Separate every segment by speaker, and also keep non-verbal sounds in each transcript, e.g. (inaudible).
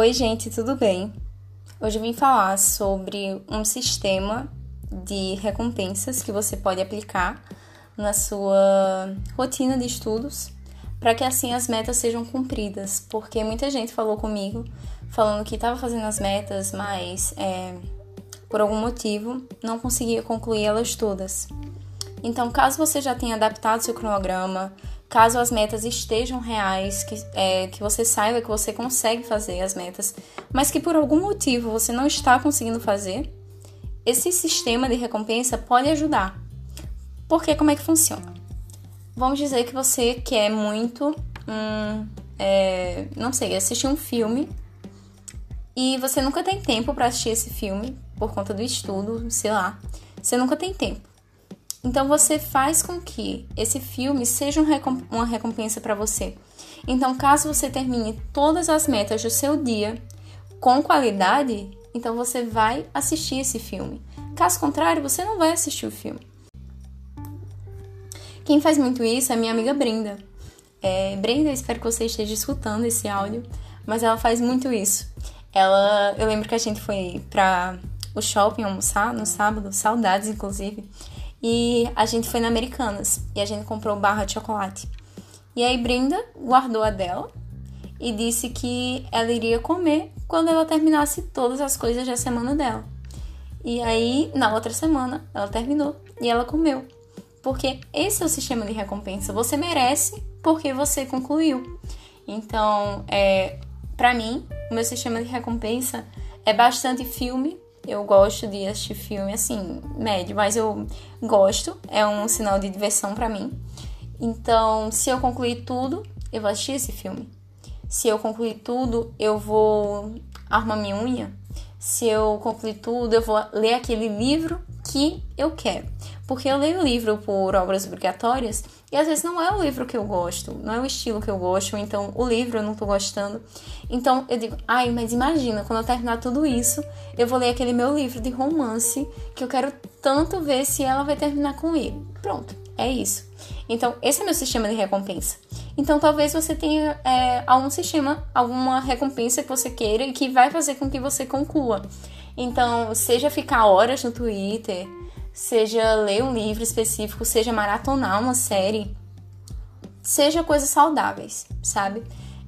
Speaker 1: Oi, gente, tudo bem? Hoje eu vim falar sobre um sistema de recompensas que você pode aplicar na sua rotina de estudos para que assim as metas sejam cumpridas, porque muita gente falou comigo falando que estava fazendo as metas, mas é, por algum motivo não conseguia concluir elas todas. Então, caso você já tenha adaptado seu cronograma, caso as metas estejam reais, que, é, que você saiba que você consegue fazer as metas, mas que por algum motivo você não está conseguindo fazer, esse sistema de recompensa pode ajudar. Porque como é que funciona? Vamos dizer que você quer muito, um, é, não sei, assistir um filme e você nunca tem tempo para assistir esse filme por conta do estudo, sei lá. Você nunca tem tempo. Então você faz com que esse filme seja uma recompensa para você. Então, caso você termine todas as metas do seu dia com qualidade, então você vai assistir esse filme. Caso contrário, você não vai assistir o filme. Quem faz muito isso é minha amiga Brenda. É, Brenda, espero que você esteja escutando esse áudio, mas ela faz muito isso. Ela, eu lembro que a gente foi para o shopping almoçar no sábado, saudades inclusive. E a gente foi na Americanas e a gente comprou barra de chocolate. E aí Brenda guardou a dela e disse que ela iria comer quando ela terminasse todas as coisas da semana dela. E aí, na outra semana, ela terminou e ela comeu. Porque esse é o sistema de recompensa. Você merece porque você concluiu. Então, é, para mim, o meu sistema de recompensa é bastante filme eu gosto de assistir filme assim, médio, mas eu gosto, é um sinal de diversão para mim. Então, se eu concluir tudo, eu vou assistir esse filme. Se eu concluir tudo, eu vou arrumar minha unha. Se eu concluir tudo, eu vou ler aquele livro que eu quero. Porque eu leio livro por obras obrigatórias e às vezes não é o livro que eu gosto, não é o estilo que eu gosto, então o livro eu não tô gostando. Então eu digo, ai, mas imagina, quando eu terminar tudo isso, eu vou ler aquele meu livro de romance que eu quero tanto ver se ela vai terminar com ele. Pronto, é isso. Então, esse é meu sistema de recompensa. Então, talvez você tenha é, algum sistema, alguma recompensa que você queira e que vai fazer com que você conclua. Então, seja ficar horas no Twitter, seja ler um livro específico, seja maratonar uma série, seja coisas saudáveis, sabe?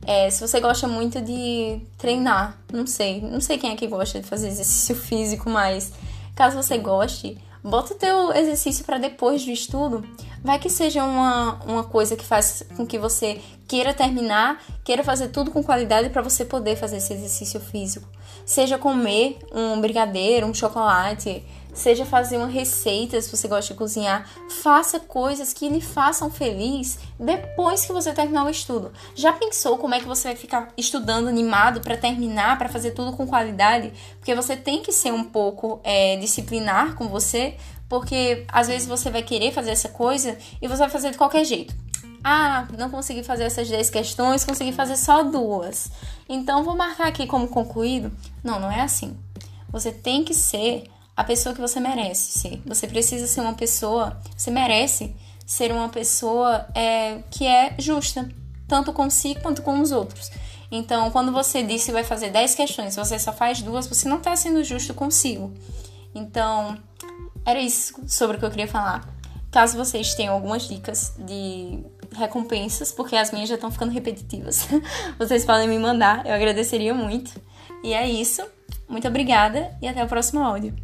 Speaker 1: É, se você gosta muito de treinar, não sei, não sei quem é que gosta de fazer (laughs) exercício físico, mas caso você goste, bota o teu exercício para depois do estudo. Vai que seja uma, uma coisa que faz com que você queira terminar, queira fazer tudo com qualidade para você poder fazer esse exercício físico. Seja comer um brigadeiro, um chocolate, seja fazer uma receita se você gosta de cozinhar, faça coisas que lhe façam feliz depois que você terminar o estudo. Já pensou como é que você vai ficar estudando animado para terminar, para fazer tudo com qualidade? Porque você tem que ser um pouco é, disciplinar com você, porque às vezes você vai querer fazer essa coisa e você vai fazer de qualquer jeito. Ah, não consegui fazer essas 10 questões, consegui fazer só duas. Então vou marcar aqui como concluído. Não, não é assim. Você tem que ser a pessoa que você merece ser. Você precisa ser uma pessoa, você merece ser uma pessoa é, que é justa, tanto consigo quanto com os outros. Então, quando você disse que vai fazer 10 questões, você só faz duas, você não está sendo justo consigo. Então, era isso sobre o que eu queria falar. Caso vocês tenham algumas dicas de recompensas, porque as minhas já estão ficando repetitivas, (laughs) vocês podem me mandar, eu agradeceria muito. E é isso. Muito obrigada e até o próximo áudio.